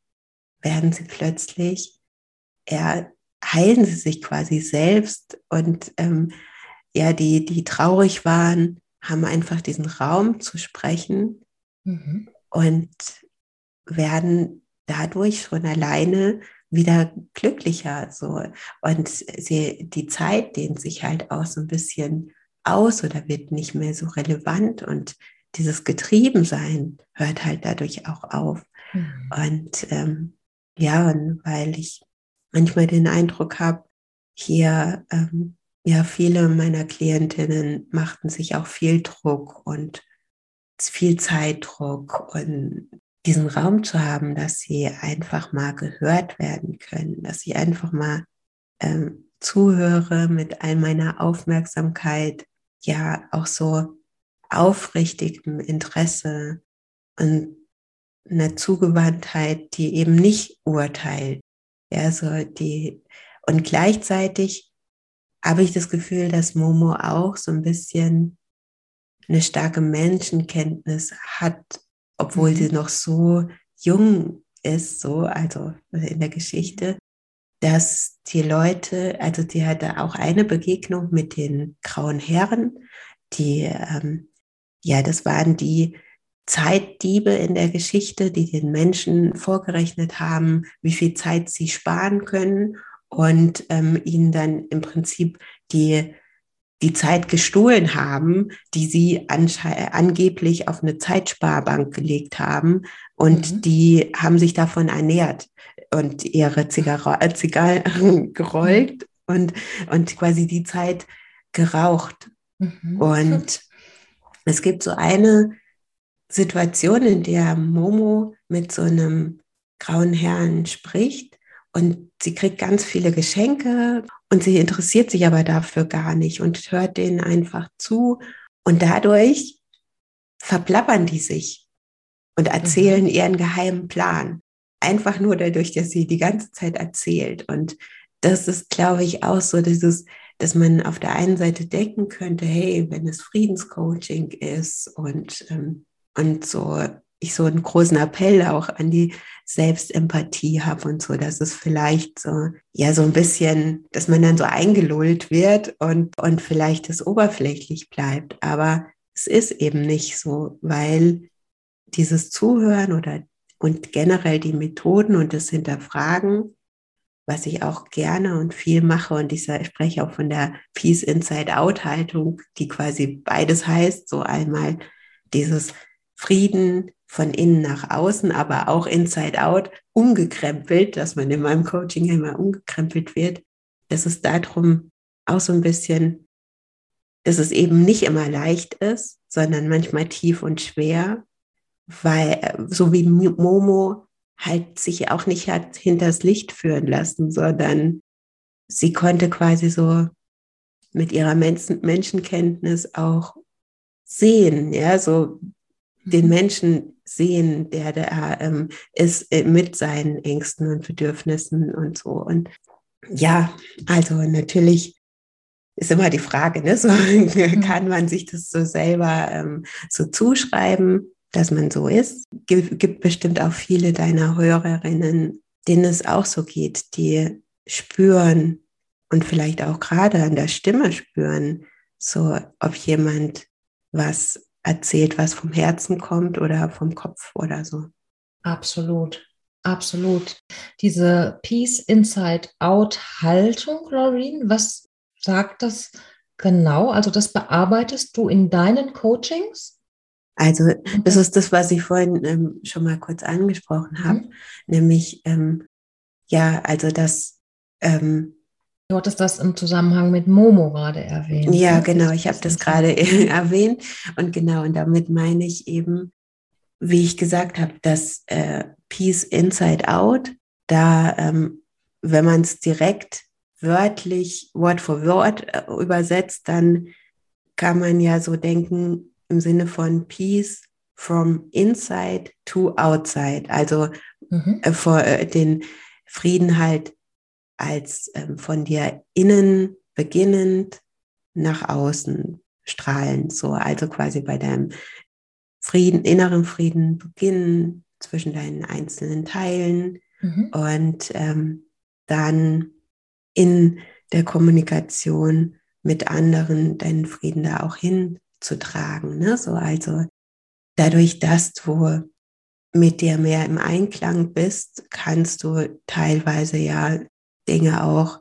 werden sie plötzlich, ja, heilen sie sich quasi selbst und ähm, ja, die, die traurig waren, haben einfach diesen Raum zu sprechen mhm. und werden dadurch schon alleine wieder glücklicher so und sie die Zeit dehnt sich halt auch so ein bisschen aus oder wird nicht mehr so relevant und dieses Getriebensein hört halt dadurch auch auf mhm. und ähm, ja und weil ich manchmal den Eindruck habe hier ähm, ja viele meiner Klientinnen machten sich auch viel Druck und viel Zeitdruck und diesen Raum zu haben, dass sie einfach mal gehört werden können, dass ich einfach mal ähm, zuhöre mit all meiner Aufmerksamkeit, ja auch so aufrichtigem Interesse und einer Zugewandtheit, die eben nicht urteilt. Ja, so die, und gleichzeitig habe ich das Gefühl, dass Momo auch so ein bisschen eine starke Menschenkenntnis hat obwohl mhm. sie noch so jung ist, so, also in der Geschichte, dass die Leute, also die hatte auch eine Begegnung mit den grauen Herren, die, ähm, ja, das waren die Zeitdiebe in der Geschichte, die den Menschen vorgerechnet haben, wie viel Zeit sie sparen können und ähm, ihnen dann im Prinzip die die Zeit gestohlen haben, die sie angeblich auf eine Zeitsparbank gelegt haben. Und mhm. die haben sich davon ernährt und ihre Zigarre, äh, Zigarren gerollt mhm. und, und quasi die Zeit geraucht. Mhm. Und es gibt so eine Situation, in der Momo mit so einem grauen Herrn spricht und sie kriegt ganz viele Geschenke und sie interessiert sich aber dafür gar nicht und hört denen einfach zu. Und dadurch verplappern die sich und erzählen mhm. ihren geheimen Plan. Einfach nur dadurch, dass sie die ganze Zeit erzählt. Und das ist, glaube ich, auch so dieses, dass man auf der einen Seite denken könnte, hey, wenn es Friedenscoaching ist und, ähm, und so ich so einen großen Appell auch an die Selbstempathie habe und so, dass es vielleicht so, ja, so ein bisschen, dass man dann so eingelullt wird und, und vielleicht es oberflächlich bleibt. Aber es ist eben nicht so, weil dieses Zuhören oder und generell die Methoden und das Hinterfragen, was ich auch gerne und viel mache und ich spreche auch von der Peace Inside Out Haltung, die quasi beides heißt, so einmal dieses Frieden von innen nach außen, aber auch inside out umgekrempelt, dass man in meinem Coaching immer umgekrempelt wird, dass es darum auch so ein bisschen, dass es eben nicht immer leicht ist, sondern manchmal tief und schwer, weil so wie Momo halt sich auch nicht hat hinters Licht führen lassen, sondern sie konnte quasi so mit ihrer Menschenkenntnis auch sehen, ja, so den mhm. Menschen sehen, der da ähm, ist äh, mit seinen Ängsten und Bedürfnissen und so. Und ja, also natürlich ist immer die Frage, ne? so, mhm. kann man sich das so selber ähm, so zuschreiben, dass man so ist? Gibt, gibt bestimmt auch viele deiner Hörerinnen, denen es auch so geht, die spüren und vielleicht auch gerade an der Stimme spüren, so ob jemand was erzählt, was vom Herzen kommt oder vom Kopf oder so. Absolut, absolut. Diese Peace Inside Out Haltung, Laureen, was sagt das genau? Also das bearbeitest du in deinen Coachings? Also das ist das, was ich vorhin ähm, schon mal kurz angesprochen habe, mhm. nämlich ähm, ja, also das ähm, Du hattest das im Zusammenhang mit Momo gerade erwähnt. Ja, ne? genau, ich habe das gerade erwähnt. Und genau, und damit meine ich eben, wie ich gesagt habe, das äh, Peace Inside Out, da, ähm, wenn man es direkt wörtlich, Wort für Wort äh, übersetzt, dann kann man ja so denken im Sinne von Peace from inside to outside. Also mhm. äh, vor äh, den Frieden halt als ähm, von dir innen beginnend nach außen strahlend. So, also quasi bei deinem Frieden, inneren Frieden beginnen zwischen deinen einzelnen Teilen mhm. und ähm, dann in der Kommunikation mit anderen deinen Frieden da auch hinzutragen. Ne? So, also dadurch, dass du mit dir mehr im Einklang bist, kannst du teilweise ja Dinge auch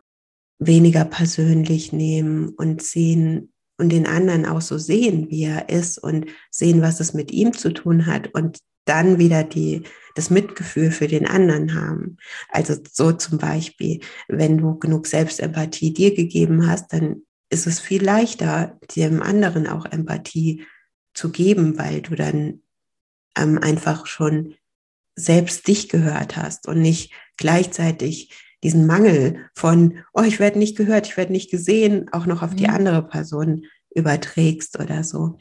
weniger persönlich nehmen und sehen und den anderen auch so sehen, wie er ist und sehen, was es mit ihm zu tun hat und dann wieder die, das Mitgefühl für den anderen haben. Also so zum Beispiel, wenn du genug Selbstempathie dir gegeben hast, dann ist es viel leichter, dem anderen auch Empathie zu geben, weil du dann ähm, einfach schon selbst dich gehört hast und nicht gleichzeitig diesen Mangel von, oh, ich werde nicht gehört, ich werde nicht gesehen, auch noch auf die mhm. andere Person überträgst oder so.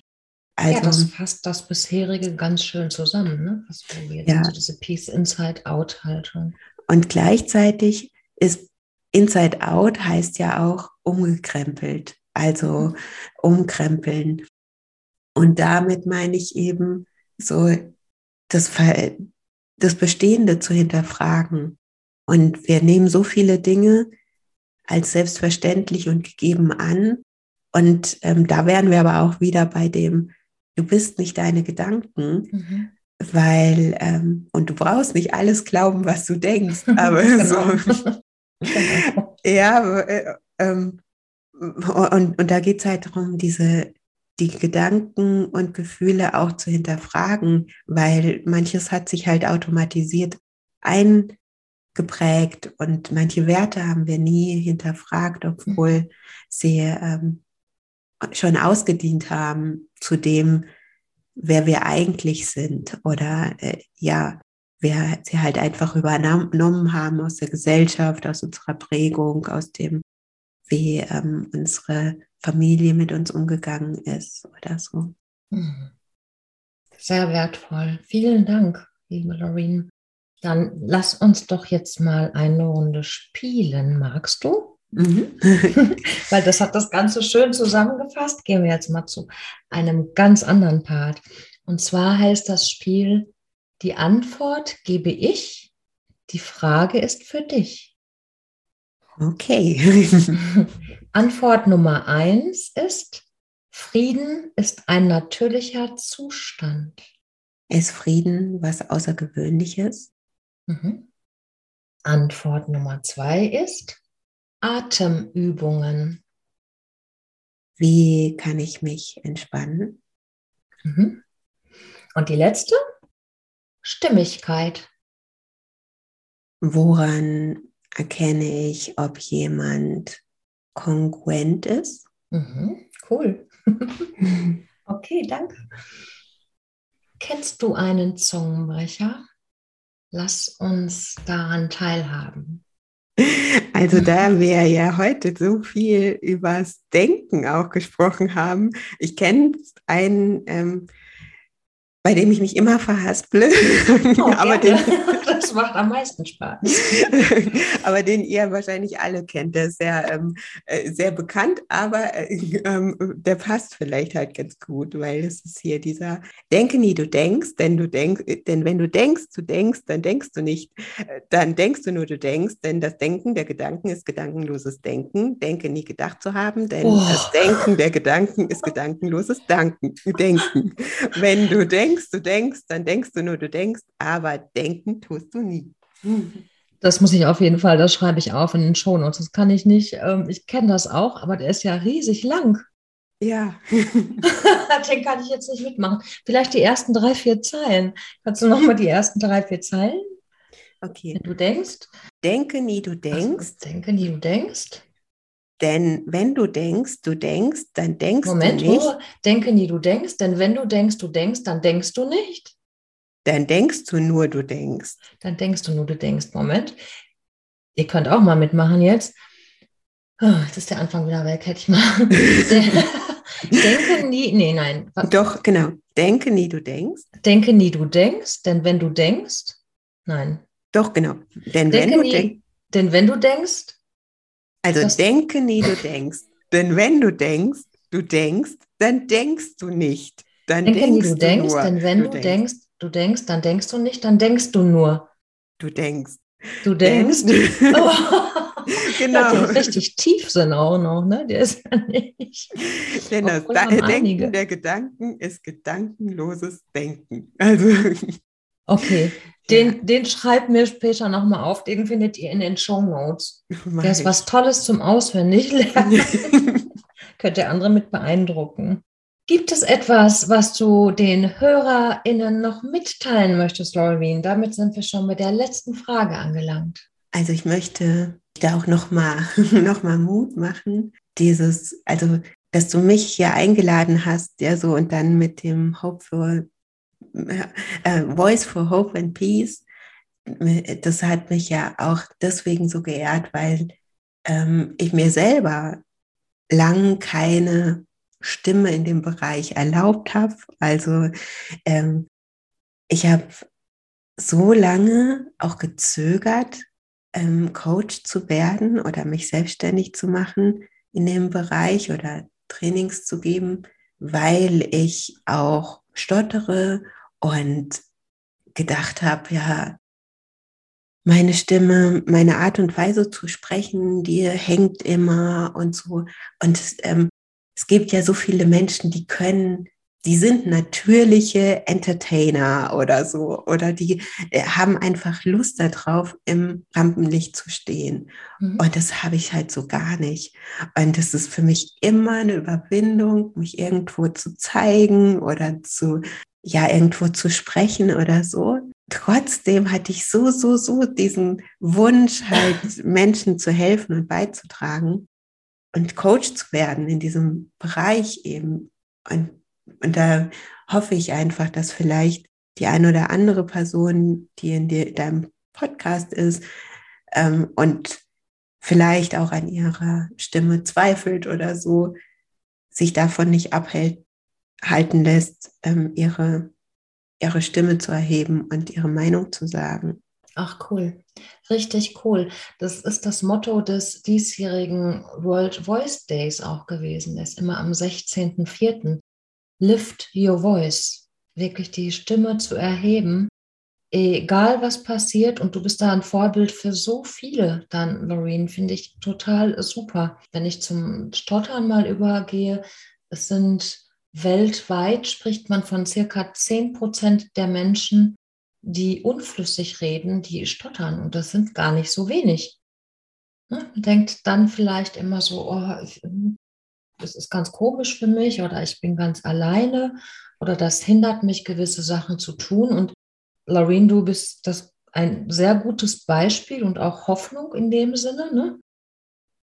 Also, ja, das fasst das bisherige ganz schön zusammen, ne? Was wir jetzt ja. also diese Peace Inside Out Haltung. Und gleichzeitig ist Inside Out heißt ja auch umgekrempelt, also mhm. umkrempeln. Und damit meine ich eben so das, das Bestehende zu hinterfragen. Und wir nehmen so viele Dinge als selbstverständlich und gegeben an. Und ähm, da wären wir aber auch wieder bei dem, du bist nicht deine Gedanken, mhm. weil, ähm, und du brauchst nicht alles glauben, was du denkst, aber genau. so. ja, äh, ähm, und, und da geht es halt darum, diese, die Gedanken und Gefühle auch zu hinterfragen, weil manches hat sich halt automatisiert eingeprägt und manche Werte haben wir nie hinterfragt, obwohl sie ähm, schon ausgedient haben zu dem, wer wir eigentlich sind oder äh, ja, wer sie halt einfach übernommen haben aus der Gesellschaft, aus unserer Prägung, aus dem, wie ähm, unsere Familie mit uns umgegangen ist oder so. Mhm. Sehr wertvoll. Vielen Dank, liebe Loreen. Dann lass uns doch jetzt mal eine Runde spielen. Magst du? Mhm. Weil das hat das Ganze schön zusammengefasst. Gehen wir jetzt mal zu einem ganz anderen Part. Und zwar heißt das Spiel, die Antwort gebe ich, die Frage ist für dich. Okay. Antwort Nummer eins ist, Frieden ist ein natürlicher Zustand. Ist Frieden was Außergewöhnliches? Mhm. Antwort Nummer zwei ist Atemübungen. Wie kann ich mich entspannen? Mhm. Und die letzte? Stimmigkeit. Woran erkenne ich, ob jemand kongruent ist. Mhm, cool. okay, danke. Kennst du einen Zungenbrecher? Lass uns daran teilhaben. Also da wir ja heute so viel übers Denken auch gesprochen haben, ich kenne einen, ähm, bei dem ich mich immer verhasple. Oh, aber den, das macht am meisten Spaß. aber den ihr wahrscheinlich alle kennt. Der ist sehr, ähm, äh, sehr bekannt, aber äh, ähm, der passt vielleicht halt ganz gut, weil es ist hier dieser Denke nie, du denkst, denn du denkst, denn wenn du denkst, du denkst, dann denkst du nicht. Dann denkst du nur, du denkst, denn das Denken der Gedanken ist gedankenloses Denken. Denke nie gedacht zu haben, denn oh. das Denken der Gedanken ist gedankenloses Danken, Denken. Wenn du denkst, du denkst, dann denkst du nur, du denkst, aber denken tust du nie. Das muss ich auf jeden Fall, das schreibe ich auf in den Shownotes. Das kann ich nicht, ähm, ich kenne das auch, aber der ist ja riesig lang. Ja. den kann ich jetzt nicht mitmachen. Vielleicht die ersten drei, vier Zeilen. Kannst du nochmal die ersten drei, vier Zeilen? Okay. Wenn du denkst. Denke nie, du denkst. Also, denke nie, du denkst. Denn wenn du denkst, du denkst, dann denkst Moment, du nicht. Moment, denke nie, du denkst, denn wenn du denkst, du denkst, dann denkst du nicht. Dann denkst du nur, du denkst. Dann denkst du nur, du denkst. Moment. Ihr könnt auch mal mitmachen jetzt. Oh, jetzt ist der Anfang wieder weg, hätte ich mal. Denke nie, nee, nein. Doch, genau. Denke nie, du denkst. Denke nie, du denkst, denn wenn du denkst, nein. Doch, genau. Denn Denke wenn du nie, denkst, denn wenn du denkst, also denke nie, du denkst. Denn wenn du denkst, du denkst, dann denkst du nicht. Dann denke nie, denkst du denkst, nur, denn wenn du, denkst, du denkst, dann denkst du nicht, dann denkst du nur. Du denkst. Du denkst. Oh. genau. Ja, der ist richtig Tiefsinn auch noch, ne? Der ist ja nicht. Denn das Denken einige. der Gedanken ist gedankenloses Denken. Also Okay, den, den schreibt mir später nochmal auf. Den findet ihr in den Show Notes. mach Der ist was Tolles zum Auswendiglernen. Könnt ihr andere mit beeindrucken. Gibt es etwas, was du den HörerInnen noch mitteilen möchtest, Laureen? Damit sind wir schon mit der letzten Frage angelangt. Also ich möchte da auch nochmal noch mal Mut machen, dieses, also dass du mich hier eingeladen hast, ja so und dann mit dem Hope for äh, Voice for Hope and Peace, das hat mich ja auch deswegen so geehrt, weil ähm, ich mir selber lang keine Stimme in dem Bereich erlaubt habe. Also ähm, ich habe so lange auch gezögert, ähm, Coach zu werden oder mich selbstständig zu machen in dem Bereich oder Trainings zu geben, weil ich auch stottere und gedacht habe, ja, meine Stimme, meine Art und Weise zu sprechen, die hängt immer und so. Und ähm, es gibt ja so viele Menschen, die können, die sind natürliche Entertainer oder so, oder die äh, haben einfach Lust darauf, im Rampenlicht zu stehen. Mhm. Und das habe ich halt so gar nicht. Und es ist für mich immer eine Überwindung, mich irgendwo zu zeigen oder zu, ja, irgendwo zu sprechen oder so. Trotzdem hatte ich so, so, so diesen Wunsch, halt Menschen zu helfen und beizutragen und Coach zu werden in diesem Bereich eben. Und, und da hoffe ich einfach, dass vielleicht die eine oder andere Person, die in dir, deinem Podcast ist ähm, und vielleicht auch an ihrer Stimme zweifelt oder so, sich davon nicht abhält, halten lässt, ähm, ihre, ihre Stimme zu erheben und ihre Meinung zu sagen. Ach cool, richtig cool. Das ist das Motto des diesjährigen World Voice Days auch gewesen. Der ist immer am 16.04. Lift your voice, wirklich die Stimme zu erheben, egal was passiert. Und du bist da ein Vorbild für so viele dann, Loreen, finde ich total super. Wenn ich zum Stottern mal übergehe, es sind weltweit, spricht man von circa 10 Prozent der Menschen, die unflüssig reden, die stottern. Und das sind gar nicht so wenig. Ne? Man denkt dann vielleicht immer so, oh, ich, das ist ganz komisch für mich oder ich bin ganz alleine oder das hindert mich, gewisse Sachen zu tun. Und Loreen, du bist das ein sehr gutes Beispiel und auch Hoffnung in dem Sinne, ne?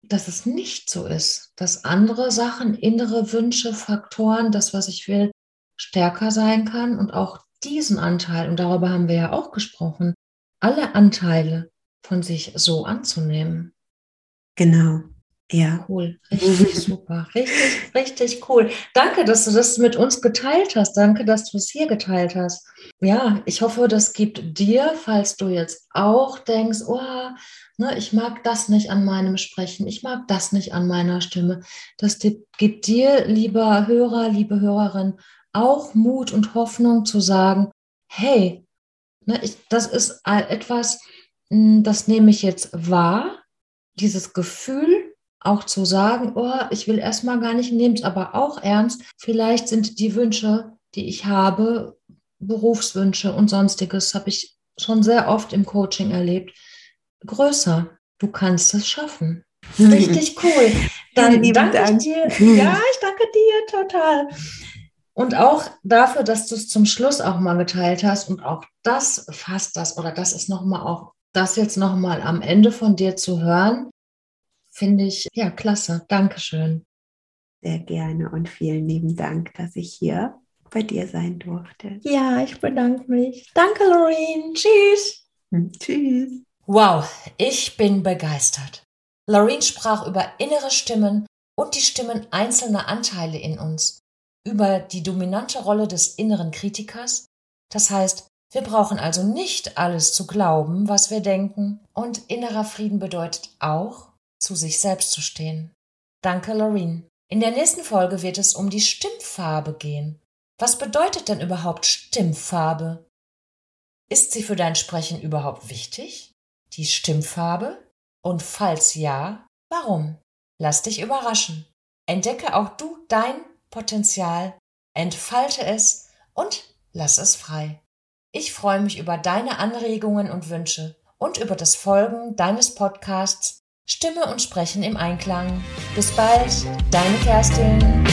dass es nicht so ist, dass andere Sachen, innere Wünsche, Faktoren, das, was ich will, stärker sein kann und auch diesen Anteil, und darüber haben wir ja auch gesprochen, alle Anteile von sich so anzunehmen. Genau, ja. Cool, richtig super, richtig, richtig cool. Danke, dass du das mit uns geteilt hast. Danke, dass du es hier geteilt hast. Ja, ich hoffe, das gibt dir, falls du jetzt auch denkst, oh, ne, ich mag das nicht an meinem Sprechen, ich mag das nicht an meiner Stimme. Das gibt dir, lieber Hörer, liebe Hörerin, auch Mut und Hoffnung zu sagen, hey, ne, ich, das ist etwas, das nehme ich jetzt wahr, dieses Gefühl, auch zu sagen, oh, ich will erstmal gar nicht, nehme es aber auch ernst. Vielleicht sind die Wünsche, die ich habe, Berufswünsche und sonstiges, habe ich schon sehr oft im Coaching erlebt, größer. Du kannst es schaffen. Richtig cool. Dann danke Dank. ich dir. Ja, ich danke dir total. Und auch dafür, dass du es zum Schluss auch mal geteilt hast und auch das fasst das oder das ist nochmal auch das jetzt nochmal am Ende von dir zu hören, finde ich ja klasse. Dankeschön. Sehr gerne und vielen lieben Dank, dass ich hier bei dir sein durfte. Ja, ich bedanke mich. Danke, Loreen. Tschüss. Hm, tschüss. Wow, ich bin begeistert. Loreen sprach über innere Stimmen und die Stimmen einzelner Anteile in uns, über die dominante Rolle des inneren Kritikers. Das heißt, wir brauchen also nicht alles zu glauben, was wir denken, und innerer Frieden bedeutet auch, zu sich selbst zu stehen. Danke, Loreen. In der nächsten Folge wird es um die Stimmfarbe gehen. Was bedeutet denn überhaupt Stimmfarbe? Ist sie für dein Sprechen überhaupt wichtig? Die Stimmfarbe? Und falls ja, warum? Lass dich überraschen. Entdecke auch du dein Potenzial, entfalte es und lass es frei. Ich freue mich über deine Anregungen und Wünsche und über das Folgen deines Podcasts Stimme und Sprechen im Einklang. Bis bald, deine Kerstin.